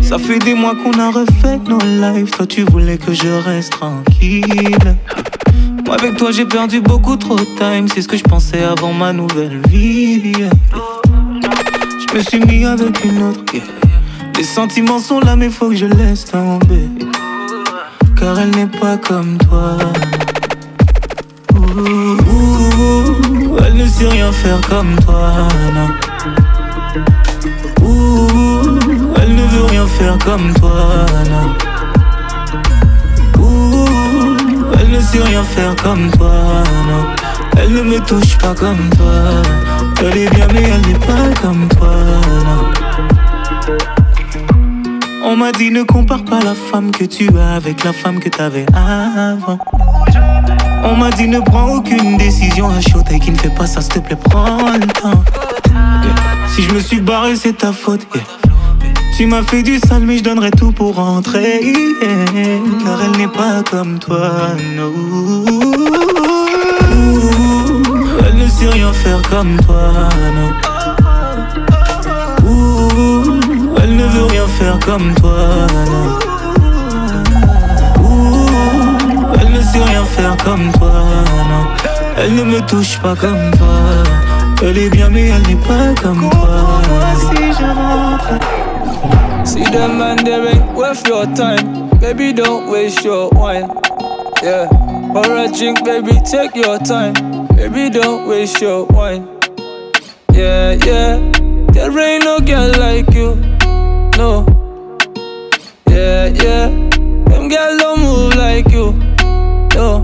Ça fait des mois qu'on a refait nos lives. Toi, tu voulais que je reste tranquille. Moi, avec toi, j'ai perdu beaucoup trop de time. C'est ce que je pensais avant ma nouvelle vie. Je me suis mis avec une autre. Les sentiments sont là, mais faut que je laisse tomber. Car elle n'est pas comme toi. elle ne sait rien faire comme toi. Faire comme toi, elle ne sait rien faire comme toi, non. Elle ne me touche pas comme toi. Elle est bien, mais elle n'est pas comme toi, non. On m'a dit ne compare pas la femme que tu as avec la femme que t'avais avant. On m'a dit ne prends aucune décision à chaud et qui ne fait pas ça, s'il te plaît, prends le temps. Si je me suis barré, c'est ta faute. Tu m'as fait du sale, mais je donnerai tout pour rentrer. Car elle n'est pas comme toi, non. Elle ne sait rien faire comme toi, non. Elle ne veut rien faire comme toi, elle ne sait rien faire comme toi, non. Elle ne me touche pas comme toi. Elle est bien, mais elle n'est pas comme toi. Si je. See them man, they ain't worth your time. Baby, don't waste your wine. Yeah, for a drink, baby, take your time. Baby, don't waste your wine. Yeah, yeah, there ain't no girl like you no. Yeah, yeah. Them girls don't move like you. No.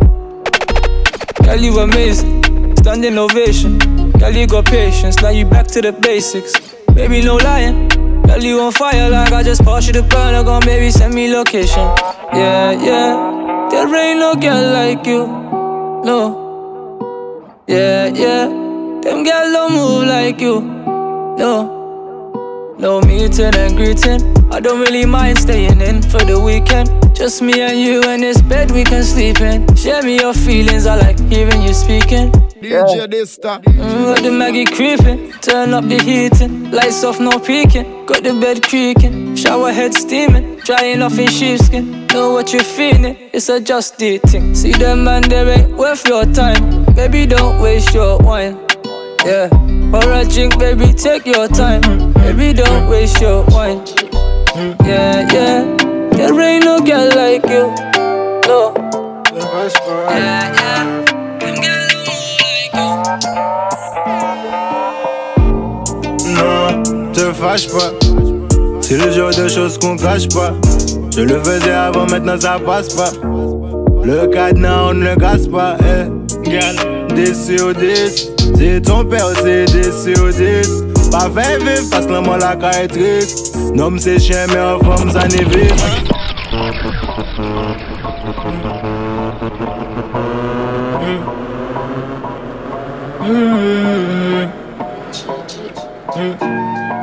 Girl, you amazing. Standing ovation. Girl, you got patience. Now you back to the basics. Baby, no lying. Girl, you on fire like I just passed you the burner. Gon' baby, send me location. Yeah, yeah. There ain't no girl like you. No. Yeah, yeah. Them girls don't move like you. No. No meeting and greeting. I don't really mind staying in for the weekend. Just me and you in this bed we can sleep in. Share me your feelings, I like hearing you speaking. DJ Dysta. Mm, got the Maggie creeping, turn up the heating. Lights off, no peeking. Got the bed creaking, shower head steaming. Drying off in sheepskin. Know what you're feeling, it's a just dating. See them man, they ain't worth your time. Baby, don't waste your wine. Yeah, for a drink, baby, take your time. Baby, don't waste your wine. Yeah, yeah, there ain't no girl like you. No. Non, te fâche pas. C'est le genre de choses qu'on cache pas. Je le faisais avant, maintenant ça passe pas. Le cadenas, on ne le casse pas. Eh. Déçu au 10, c'est ton père, c'est déçu au 10. Pa fè viv, pas laman la ka etris Nom se chen men an fòm zanevis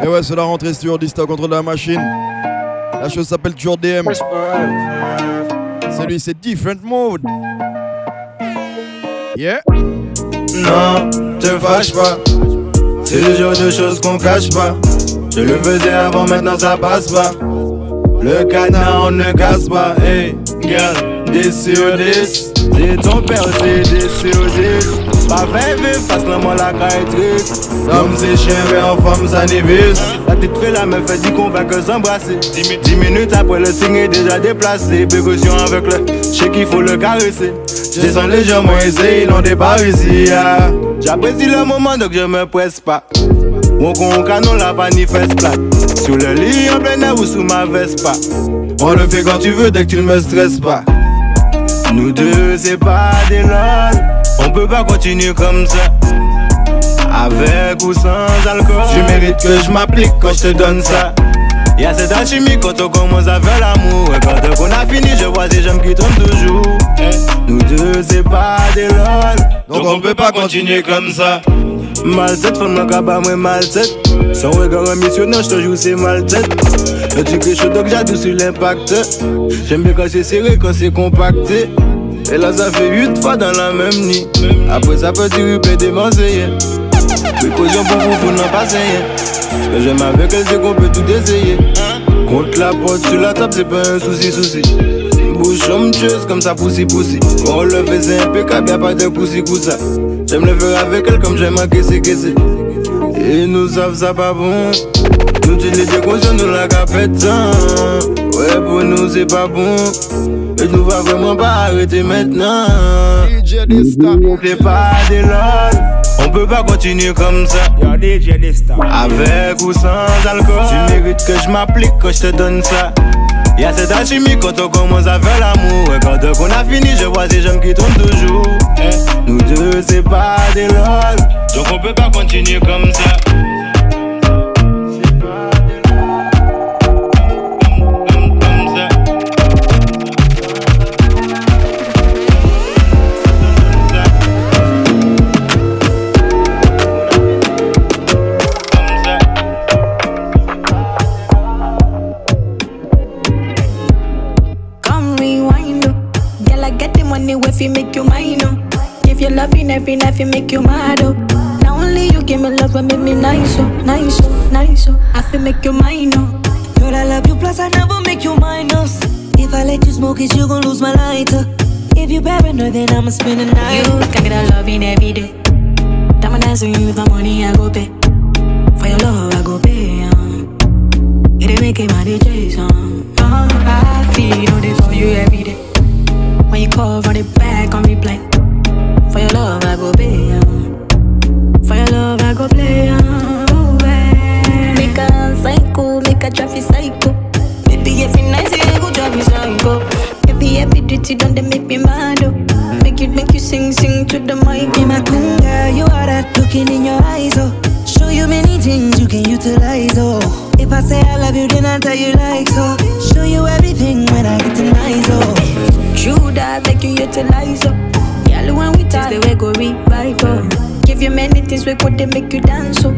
Et ouais, c'est la rentrée sur Dista contre la machine. La chose s'appelle toujours DM. Celui, c'est Different Mode. Yeah. Non, te fâche pas. C'est le genre de choses qu'on cache pas. Je le faisais avant, maintenant ça passe pas. Le canard, on ne casse pas. Hey, girl, déçu au 10. C'est ton père, c'est déçu au 10. Pa vey viv, fas nan man la ka etris Nam se chere an fam sa nevis La tit fe la men fe di kon va ke s'embrase 10 minutes après le signe deja deplase Perkusyon avek le che ki faut le caresser. karese Jesan lejèman ese, ilon de parisi J'apprécie le moment donc je me presse pas. Mon con canon la manifeste ni fes plat. Sou le lit en plein air ou sous ma veste pas. On le fait quand tu veux, dès que tu ne me stresses pas. Nous deux c'est pas des lol. On peut pas continuer comme ça. Avec ou sans alcool. Tu mérites que je m'applique quand je te donne ça. Y'a cette alchimie quand on commence à faire l'amour. Et quand on a fini je vois des jambes qui tombent toujours. Nous deux c'est pas des lol. Donc on peut pas continuer comme ça. Mal tête, femme mon cabas moi mal tête. Sans regard missionnaire je te joue c'est mal tête. Le truc est chaud donc sur l'impact. J'aime bien quand c'est serré, quand c'est compacté et là ça fait 8 fois dans la même nuit Après ça peut tu replay des conseillers Précaution pour vous, vous n'en passez. Ce que j'aime avec elle, c'est qu'on peut tout essayer. Contre la porte sur la table, c'est pas un souci, souci. Bouche onctueuse comme ça, poussi, poussi. On le fait, c'est impeccable, y'a pas de poussi, ça. J'aime le faire avec elle comme j'aime à caisser, caisser. Et nous savons ça pas bon. Nous tu les déconscients, nous la capette. Ouais, pour nous c'est pas bon. Nous va vraiment pas arrêter maintenant. C'est pas des lol. On peut pas continuer comme ça. Avec ou sans alcool. Tu mérites que je m'applique quand je te donne ça. Y'a cette alchimie quand on commence à faire l'amour. Et quand on a fini, je vois ces jeunes qui tournent toujours. Nous deux, c'est pas des lol. Donc on peut pas continuer comme ça. Every night fi make you mad oh. Now only you give me love but make me nice oh, nice oh, nice oh. I feel make you mine oh. Girl I love you plus I never make you minus. If I let you smoke it you gon' lose my lighter. If you paranoid then I'ma spend the night. You can get a loving every day. Diamond dancing you with my money I go pay. For your love I go pay. Um. It ain't making my DJs um. Oh, I feel all this for you every day. When you call, run it back on replay. For your love, I go pay. Um. For your love, I go play. Um. Make a psycho, make a traffic psycho. Baby, every night say go drive me psycho. Baby, every duty done they make me mad. Oh. Make you, make you sing, sing to the mic. Be my queen girl, you are that looking in your eyes. Oh, show you many things you can utilize. Oh, if I say I love you, then I tell you like so. Show you everything when I get to nice. Oh, true that make you utilize. Oh. Girl, when we talk, the way go revive oh. Give you many things we could they make you dance so.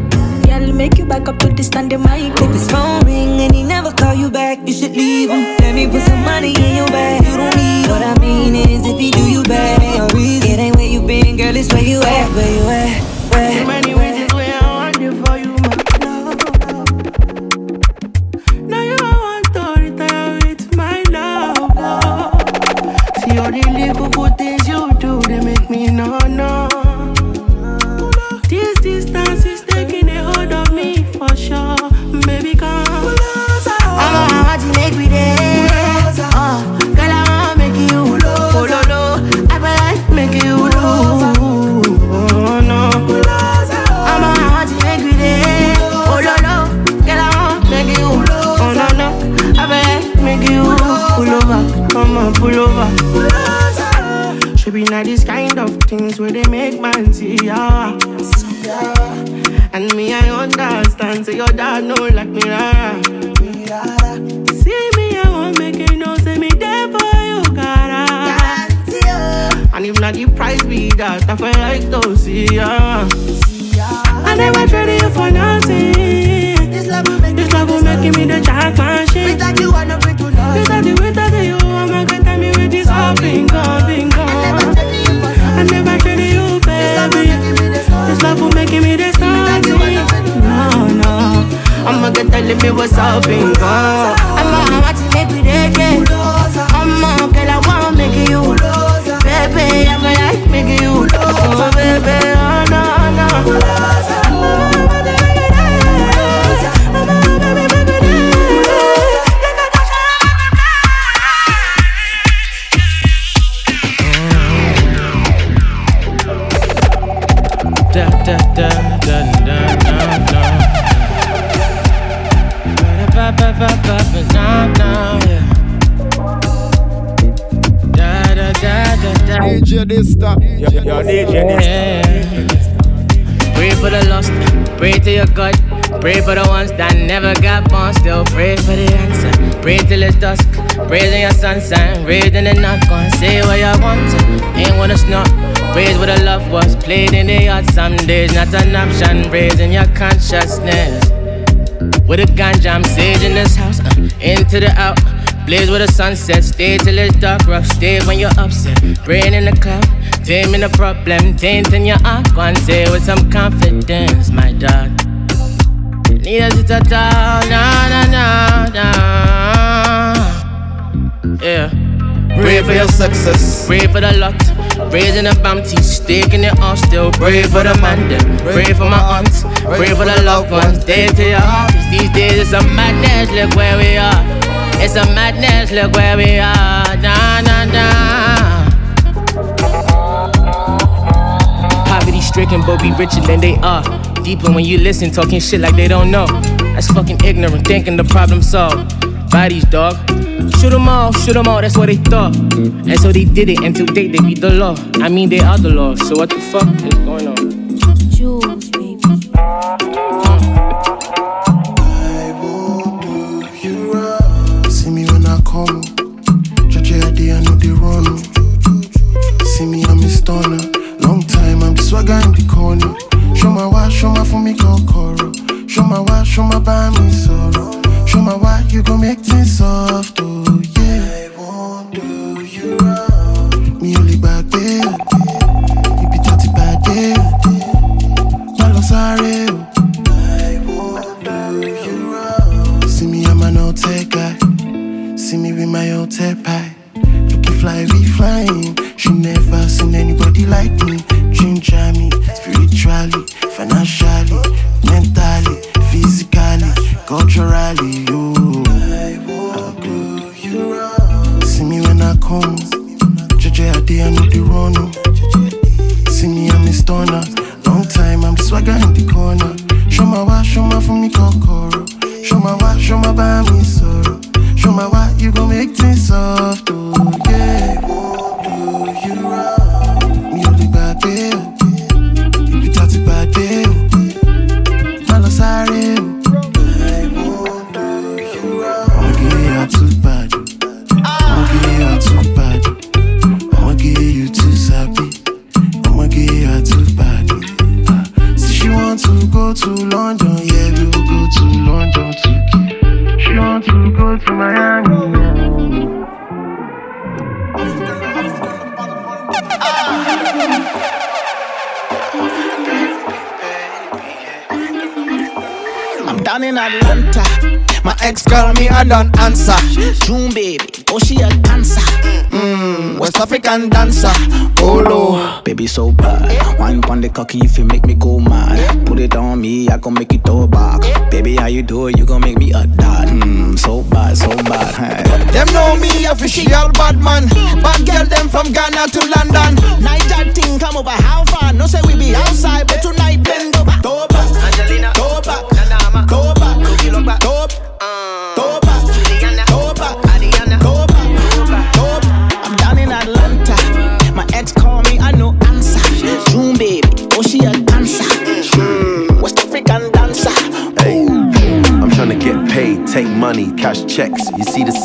Girl, make you back up to the standing mic. If his phone ring and he never call you back, you should leave him. Let me put some money in your bag. You don't need what I mean is if he do you bad, ain't no reason. It ain't where you been, girl, it's where you at, where you at, where. So many ways is where I want you for you, my love. Now you want to retire my love. See all the little good things me no no. This distance is taking a hold of me for sure. Baby, come. I'm a heart to make me dance. Uh, girl, I wanna make you low, oh, low, low. I feel like you. Oh, no. I'm a heart to make me dance. Low, low. Girl, I wanna make you low. No, no. I feel like you pull over. Come on, pull over. Should be not these kind of things where they make man see ya. And me, I understand, so your dad know like me, rara. See me, I won't make you know, say me there for you, cara. And if not the price be that, I feel like to see ya. I never traded you for nothing. This love will make, this love will make me the jack machine. Without you, I know break to love. Without you, without you, I'm not gonna tell me with this all bingo, bingo. I never Telling me what's up and go. Dusk, praising your sunshine, raising the knock on. Say what you want to, ain't wanna snap. Praise where the love was played in the yard. Some days not an option, raising your consciousness. With a ganja, I'm sage in this house, uh, into the out. Blaze with the sunset, stay till it's dark, rough, stay when you're upset. Rain in the cloud, Taming the problem, tainting your heart. And say with some confidence, my dog. Need a sit down, na na na na. Yeah. Pray for your success. Pray for the lot. Raising the bounty, staking it all still. Pray for the man, them. Pray for my aunts. Pray for the loved ones. Stay to your heart. Cause these days it's a madness. Look where we are. It's a madness. Look where we are. Na na na. Poverty stricken, but we richer than they are. Deeper when you listen, talking shit like they don't know. That's fucking ignorant, thinking the problem solved. Bodies, dog. Shoot them all, shoot them all, that's what they thought. And so they did it, and to date they beat the law. I mean, they are the law, so what the fuck is going on? Jules, baby. See me when I come. Judge I day I know they run. See me I'm a stunner. Long time I'm the swagger in the corner. Show my why, show my for me kokoro. Show my why, show my by me sorrow. Show my why you gon' make things soft. Oh yeah. I won't do you wrong. Me only back there. You be dirty bad there. My love sorry. I won't do you wrong. See me I'm old tech. See me with my old tech pie. can fly, we flying. She never seen anybody like me. Ginger me, spiritually, financially, ex call me, I don't answer. June baby, oh she a dancer. Mm, West African dancer. Olo. Baby so bad. Wine on the cocky if you make me go mad. Put it on me, I gon' make it throw back. Baby, how you do it? You gon' make me a dad. Mm, so bad, so bad. Hey. Them know me official bad man. Bad girl them from Ghana to London. Night that thing come over how far? No say we be outside, but tonight bend over. Go back, Angelina. Go back, go back, go back, go back,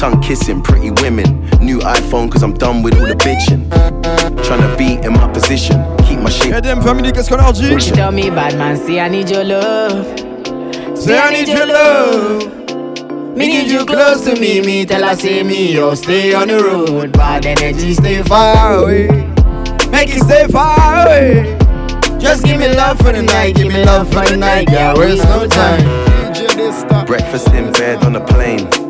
Tongue kissing, pretty women. New iPhone, cause I'm done with all the bitching. Tryna be in my position, keep my shit. EDM Family, qu'est-ce qu'on leur dit? She tell me, bad man, say I need your love. Say I need your love. Me need you close to me, me tell her say me, yo, stay on the road. Bad energy, stay Far away. Make it stay far away. Just give me love for the night, give me love for the night, yeah, waste no time. Breakfast in bed on a plane.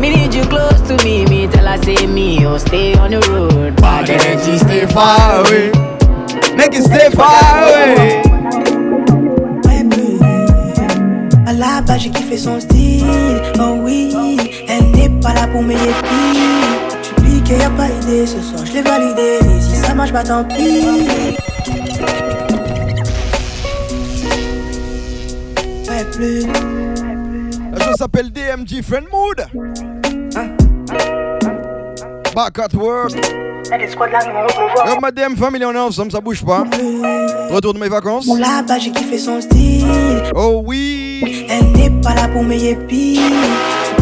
Me need you close to me. Me tell her say me, oh stay on the road. Bad energy, stay far away? Make it stay far away. Alaba, j'ai kiffé son style. Oh oui, elle n'est pas là pour mes épis. Tu piques, y a pas idée. Ce soir, je l'ai validé. Si ça marche, pas tant pis. Ouais, plus. S'appelle DMG Friend Mood. Back at work. Comme ma DM famille, on est ensemble, ça bouge pas. Retour de mes vacances. Mon là-bas, j'ai kiffé son style. Oh oui. Elle n'est pas là pour mes épis.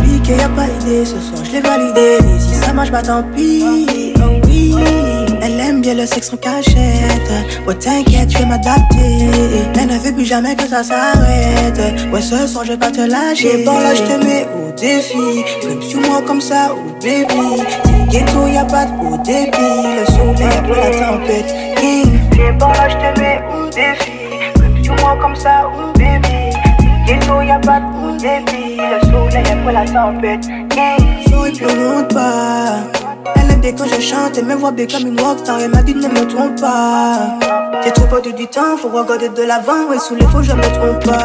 Piqué, y a pas idée. Ce soir, je l'ai validé. Si ça marche, pas tant pis. Oh oui. Bien le sexe en cachette. Ouais, t'inquiète, je vais m'adapter. Elle ne veut plus jamais que ça s'arrête. Ouais, ce soir, je vais pas te lâcher. Bon, là, je te mets au défi. Flip sur moi comme ça, oh baby. C'est le ghetto, y a pas de haut débit. Le soleil après la tempête. Viens bon, là, je te mets au défi. Flip sur moi comme ça, oh baby. C'est le ghetto, y a pas de haut débit. Le soleil après la tempête. Souris plus on quand je chante, elle me voit bien comme une rockstar. Elle m'a dit ne me trompe pas. J'ai trop perdu du temps, faut regarder de l'avant. Et sous les faux, je me trompe pas.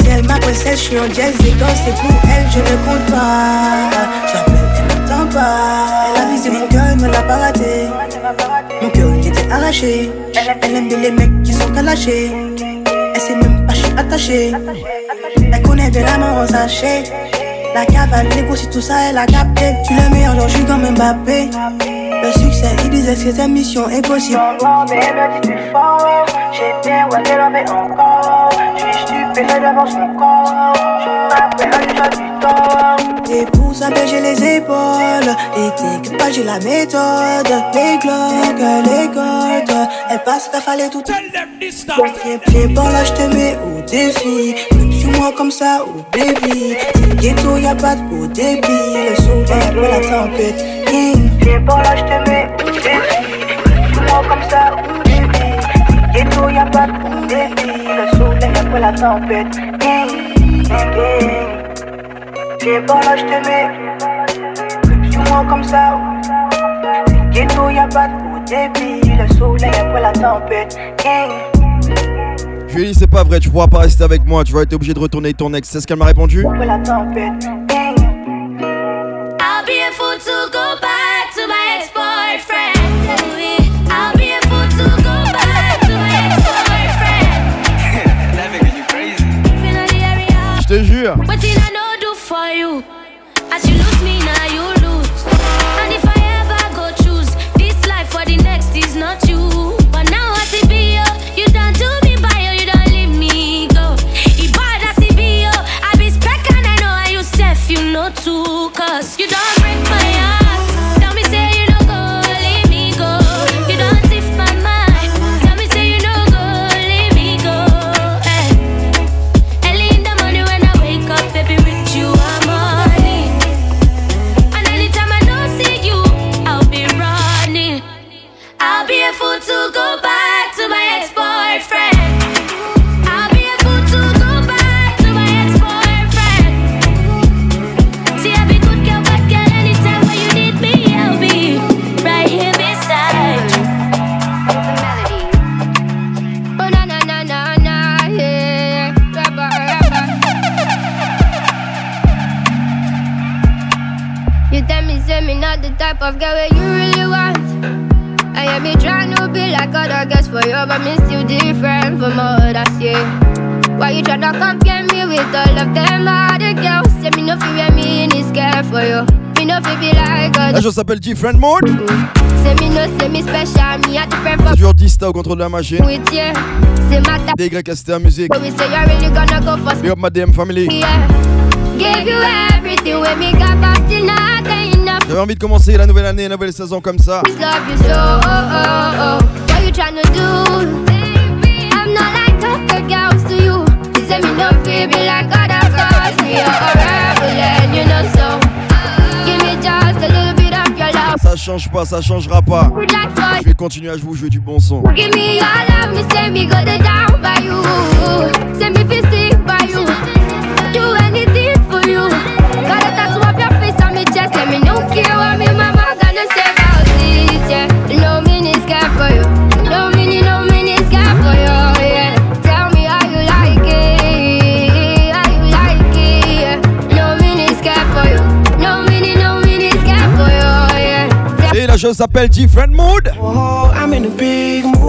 Si elle m'apprécie, je suis en jazz et quand c'est pour elle, je ne compte pas. J'appelle, elle m'entend pas. Elle a visé mon cœur, elle me l'a pas raté. Mon cœur, il était arraché. Elle aime bien les mecs qui sont calachés. Elle sait même pas, je suis attaché. Elle connaît bien l'amour en sachet. La cavale, grossis, tout ça, elle a capté. Tu le meilleur, genre, je suis comme Mbappé. Le succès, il disait que cette mission est possible. mais elle dit plus fort. Mais encore. Je suis stupéfait devant son corps. Je m'appelle. Et pour ça, j'ai les épaules. Et t'inquiète pas, j'ai la méthode. Les glocks, les côtes. Elle passe rafale tout. Viens, viens par là, je te mets au défi. Moi comme ça, oh baby. Ghetto, y'a pas de haut débit. Le soleil après la tempête. Viens par là, je te mets au défi. Moi comme ça, oh baby. Ghetto, y'a pas de haut débit. Le soleil après la tempête. Viens par là, je te mets. Flip sur moi comme ça. Ghetto, y'a pas de haut débit. Le soleil après la tempête. Je lui ai dit c'est pas vrai, tu pourras pas rester avec moi, tu vas être obligé de retourner avec ton ex. C'est ce qu'elle m'a répondu Après la tempête. Type of girl where you really want. I am me trying to be like other girls for you, but me still different from others, yeah. Why you tryna compare me with all of them other girls? Say me no feel me in is care for you. Me no feel be like La others. chose s'appelle Different Mode. Say me no say me special, me a different C'est from toujours Dista au contrôle de la machine. with you. Say my type. DYST musique. But we say you're really gonna go for Big up ma DM family. Yeah. Give you everything when me got not enough. J'avais envie de commencer la nouvelle année, la nouvelle saison comme ça. Ça change pas, ça changera pas. Je vais continuer à vous jouer du bon son. No mini for you. No mini, no mini for you. Tell me you like it. You like it? No mini for you. No mini, no mini for you. Et la chose s'appelle Different Mood. Oh, I'm in a big mood.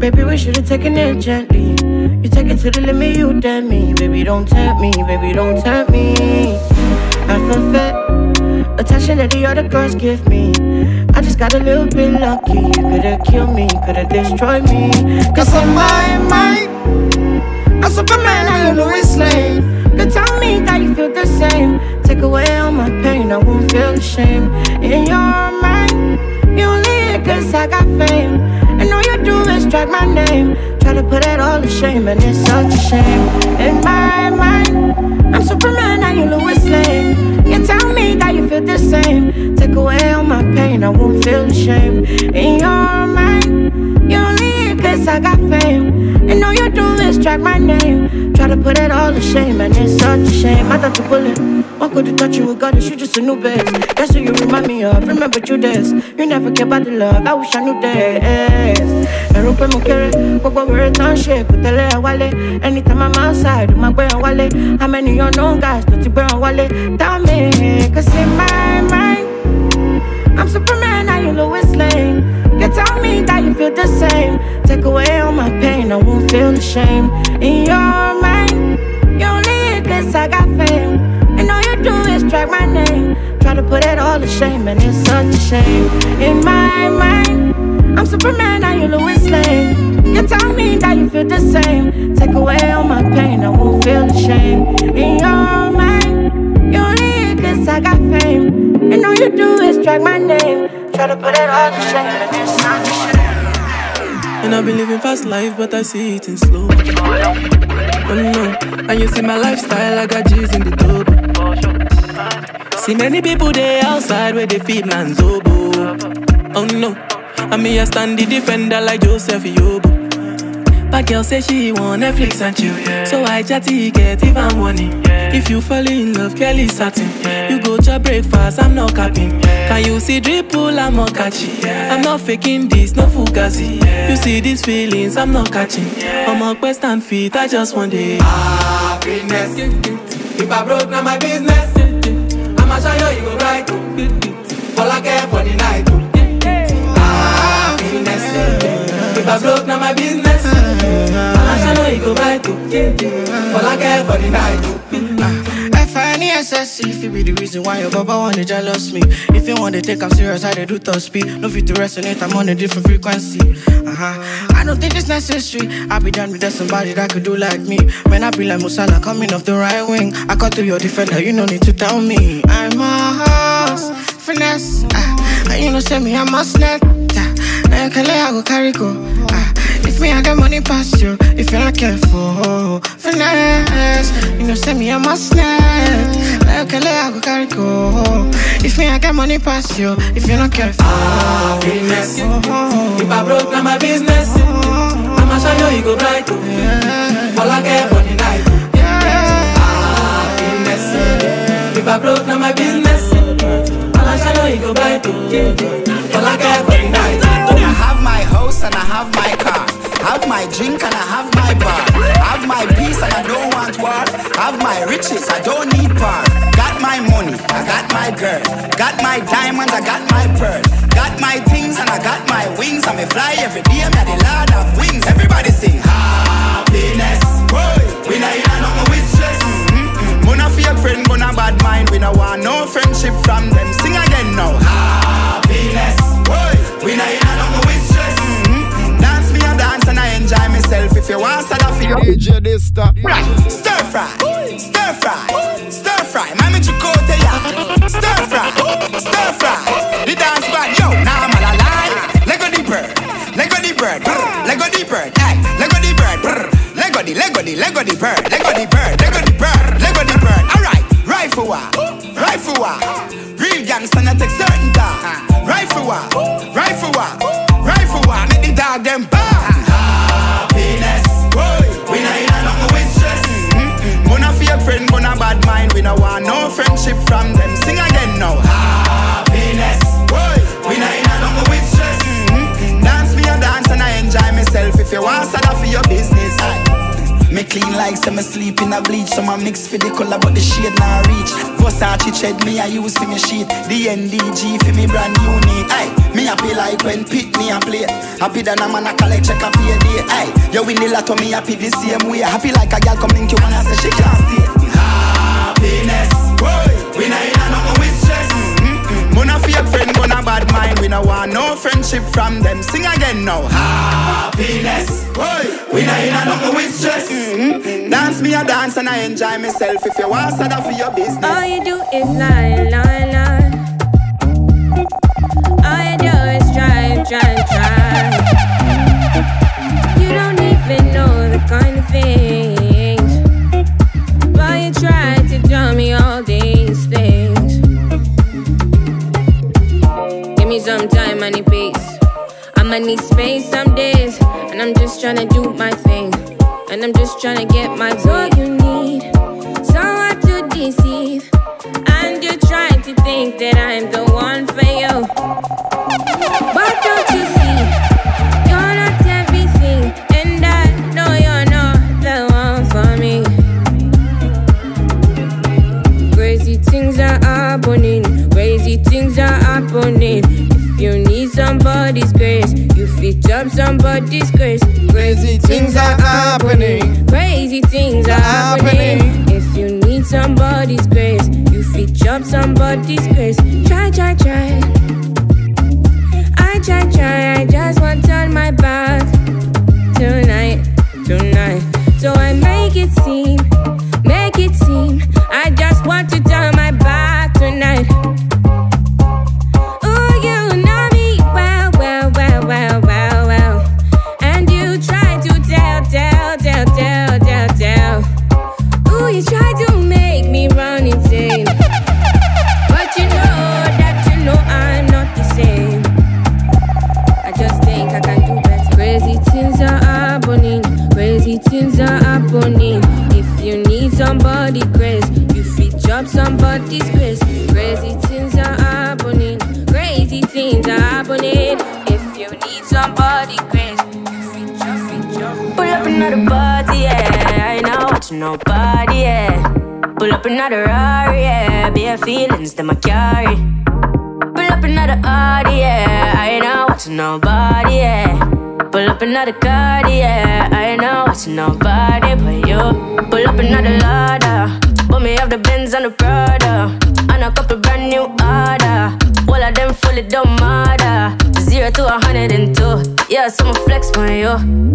Baby, we should've taken it gently. You take it to the limit, you damn me. Baby, don't tempt me, baby, don't tempt me. I feel fat, attention that the other girls give me. I just got a little bit lucky. You could've killed me, could've destroyed me. Cause on my mind, I'm Superman, I Lois Lane. But tell me that you feel the same. Take away all my pain, I won't feel the shame. In your mind, you only cause I got fame drag my name. Try to put it all to shame, and it's such a shame. In my mind, I'm Superman, and you're Lois Lane. You tell me that you feel the same. Take away all my pain, I won't feel the shame. In your mind. Cause I got fame. And all you do is track my name. Try to put it all to shame, and it's such a shame. I thought you bullet. One could have thought you were goddess, you just a new bitch. That's who you remind me of. Remember you this. You never care about the love. I wish I knew this. Ẹ̀rù pé mo kéré, gbogbo wẹ̀rẹ̀ tán ṣe kò tẹ́lẹ̀ ẹ̀ wálé. Anytime I'm outside, mo gbé ẹ̀ wálé. How many unknown guys do you bring ẹ̀? Tell me, cause in my mind, I'm Superman, I ain't Lois Lane. Tell me that you feel the same. Take away all my pain, I won't feel the shame. In your mind, you only hit I got fame. And all you do is drag my name. Try to put it all to shame, and it's such a shame. In my mind, I'm Superman, now you Lois Lane. You tell me that you feel the same. Take away all my pain, I won't feel the shame. In your mind, you only cause I got fame. And all you do is drag my name. To put it all to shame, and I've been living fast life, but I see it in slow. Oh no, and you see my lifestyle, I got G's in the double. See many people there outside where they feed man's oboe. Oh no, and me I stand the defender like Joseph Yobo. But girl say she want Netflix and chill, so I chatty get even money. If you fall in love, Kelly satin. You go to breakfast, I'm not capping. Can you see dripple, I'm not catchy. I'm not faking this, no fugazi. You see these feelings, I'm not catching. I'm a quest and feet, I just want it. Happiness. If I broke, now my business. I'ma show you, you go right. All I care for the night. Happiness. If I broke, now my business. I'ma show you, you go right. All I care for the night. F-I-N-E-S-S-E If it be the reason why your baba wanna jealous me. If you want to take I'm serious, I dey do top speed. No fit to resonate, I'm on a different frequency. Uh-huh. I don't think it's necessary. I be done with that somebody that could do like me. When I be like Musala coming off the right wing. I cut through your defender, you no need to tell me. I'm a horse, finesse uh, And you know say me, I'm a snap uh, Now you can lay, I go carry go uh, me, I got money past you If you're not careful, finesse You know say me, a snap Now you can lay, I go carry go If me, I got money past you If you're not careful ah, Happiness. If I broke, now my business. I'ma show you, you go bright. All I care for the night. Happiness. Ah, if I broke, now my business. I'ma show you, you go bright. My drink and I have my bar. Have my peace and I don't want war. Have my riches, I don't need power. Got my money, I got my girl. Got my diamonds, I got my pearl. Got my things and I got my wings. I may fly every day, I'm the lord of wings. Everybody sing happiness. We not in nothing with stress. Mm-hmm. Mona fake friend, but a bad mind. We no want no friendship from them. Sing again now. Happiness. We not in nothing enjoy myself. If you want, start off your DJ Dysta. Stir fry, stir fry, stir fry. Mami Chicote ya. Stir fry, stir fry. The dance band, yo, now I'm alive. Lego the bird, Lego the bird, brr, Lego the bird, hey, Lego the bird, brr, Lego the, Lego the, Lego the bird, Lego the bird, Lego the bird, Lego the bird. Alright, rifle wa, rifle wa. Real gangsta not take certain time. Rifle wa, rifle wa, Me clean like some sleep in a bleach. Some a mix for the color, but the shade not reach. Versace tread me I use for me sheet. The NDG for me brand unique. Aye, me happy like when pick me a play. Happy than a man a collect check a pay day. Aye, you win the lotto me happy the same way. Happy like a girl come link you and I say she can't stay. But a bad mind. We no want no friendship from them. Sing again now. Happiness, boy, we not in a nothing with stress. Mm-hmm. Dance me a dance and I enjoy myself. If you want, start off for your business. All you do is lie, lie, lie. All you do is try, try, try. Need space some days, and I'm just tryna do my thing. And I'm just trying to get my all somebody's grace. Crazy things are happening. Crazy things are happening. If you need somebody's grace, you fit up somebody's grace. Try, try, try. I try, try. I just Up another party, yeah. I ain't not watching nobody, yeah. Pull up another Rari, yeah. Bare feelings that I carry. Pull up another Audi, yeah. I ain't not watching nobody, yeah. Pull up another card, yeah. I ain't not watching nobody but you. Pull up another Lada. But me have the Benz and the Prada. And a couple brand new order. All of them fully don't matter. Zero to a hundred and two. Yeah, so I'ma flex on you.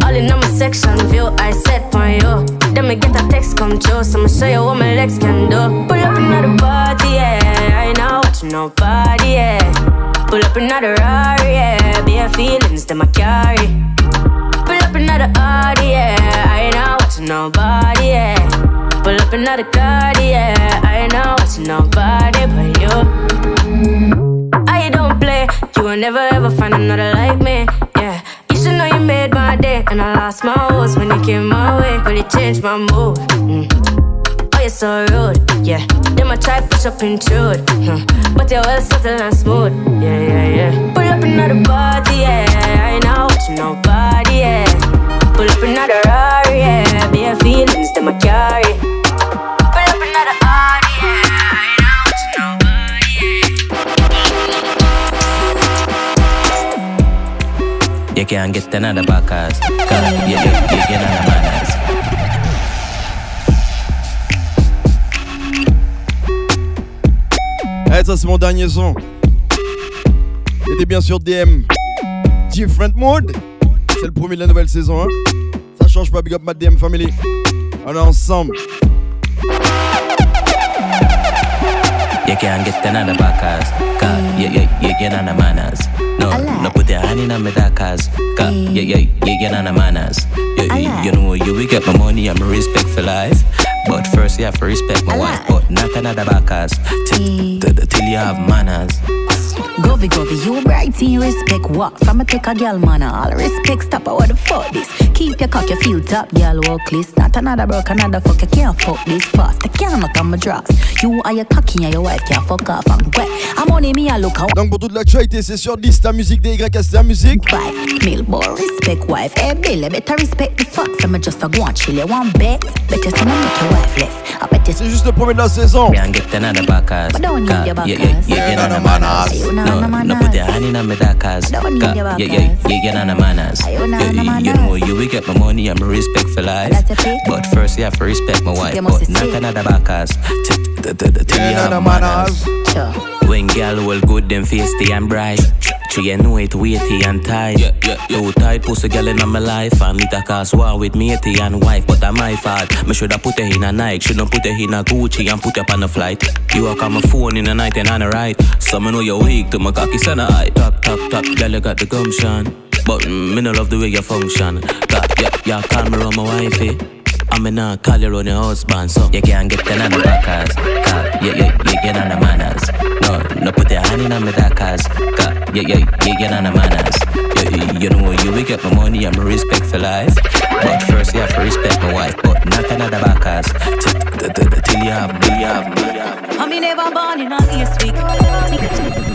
All in on my section view, I set on you. Then me get a text come true, so I'ma show you what my legs can do. Pull up another party, yeah. I ain't not watching nobody, yeah. Pull up another Rari, yeah. Bare feelings that I carry. Pull up another Audi, yeah. I ain't not watching nobody, yeah. Pull up another card, yeah. I ain't not watching nobody but you. You will never ever find another like me, yeah. You should know you made my day, and I lost my horse when you came my way, but it changed my mood. Mm. Oh, you're so rude, yeah. Then I try push up intrude, huh. but you're well subtle and smooth, yeah, yeah, yeah. Pull up another party, yeah. I ain't not watching nobody, yeah. Pull up another Rari, yeah. Bare feelings that I carry. You can't get another backers. Cause you, you, you, you're not a manners. Eh, ça c'est mon dernier son. C'était bien sûr DM. Different Mood. C'est le premier de la nouvelle saison. Hein. Ça change pas, big up ma DM family. On est ensemble. You can't get another backers. Cause you, you, you, you're not a manners. No, no put your hand in on me cause Cause eh. you, yeah, yeah, yeah, none not a manners. You, you, you know, you will get my money and my respect for life. But first you have to respect my wife, but not another backers. Till, eh. till, till you have manners. Govy, govy, you bright in respect what? From a take a girl manner, all respect stop what the fuck this? Keep your cock, your feel top, girl walk list. Not another broke, another fuck, you can't fuck this fast. I can't knock on my drugs. You are your cocky and your wife can't fuck off. I'm wet. I'm on me, I look out. Donc pour toute l'actualité, c'est sur Lista Musique Dysta Musique. Wife, meal boy, respect wife. Hey Bill, better respect the fuck. I'm just a go on chill. You want bet? Better say no make your wife left. I bet you. C'est juste le premier de la saison. Can't get another backers. But don't need Cause your you, backers. you, you, you're not a manners. You not No, a no manners. put your hand in on me cause Don't need Cause your you, you, you, you're not a manners. You not You, a you, you manners. know, you will get my money and my respect for life. That's a pay. But first you have to respect my wife. But not see. another backers. Till you have manners. When girl well good, them feisty and bright. She you know it weighty and tight. Yeah, yeah, yeah. Too tight pussy girl in my life. I me a cause war with matey and wife, but I'm my fault. Me shoulda put her in a Nike, shoulda put her in a Gucci and put her on a flight. You walk on my phone in the night and on the right. So me know you're weak to my cocky son of eye. Top, top, top, girl you got the gumption. But me no love the way you function. Got yeah, yeah, call me around my wifey. I mean, nah, call you on your husband, so you can't get another backers. Cause you, you, you get on the manners. No, no put your hand in on me cause, cause you, you, you get on the manners. You, You know you will get my money and my respect for life. But first you have to respect my wife, but not another backers. Till you have, till you have, till you have. I me never born in a East week.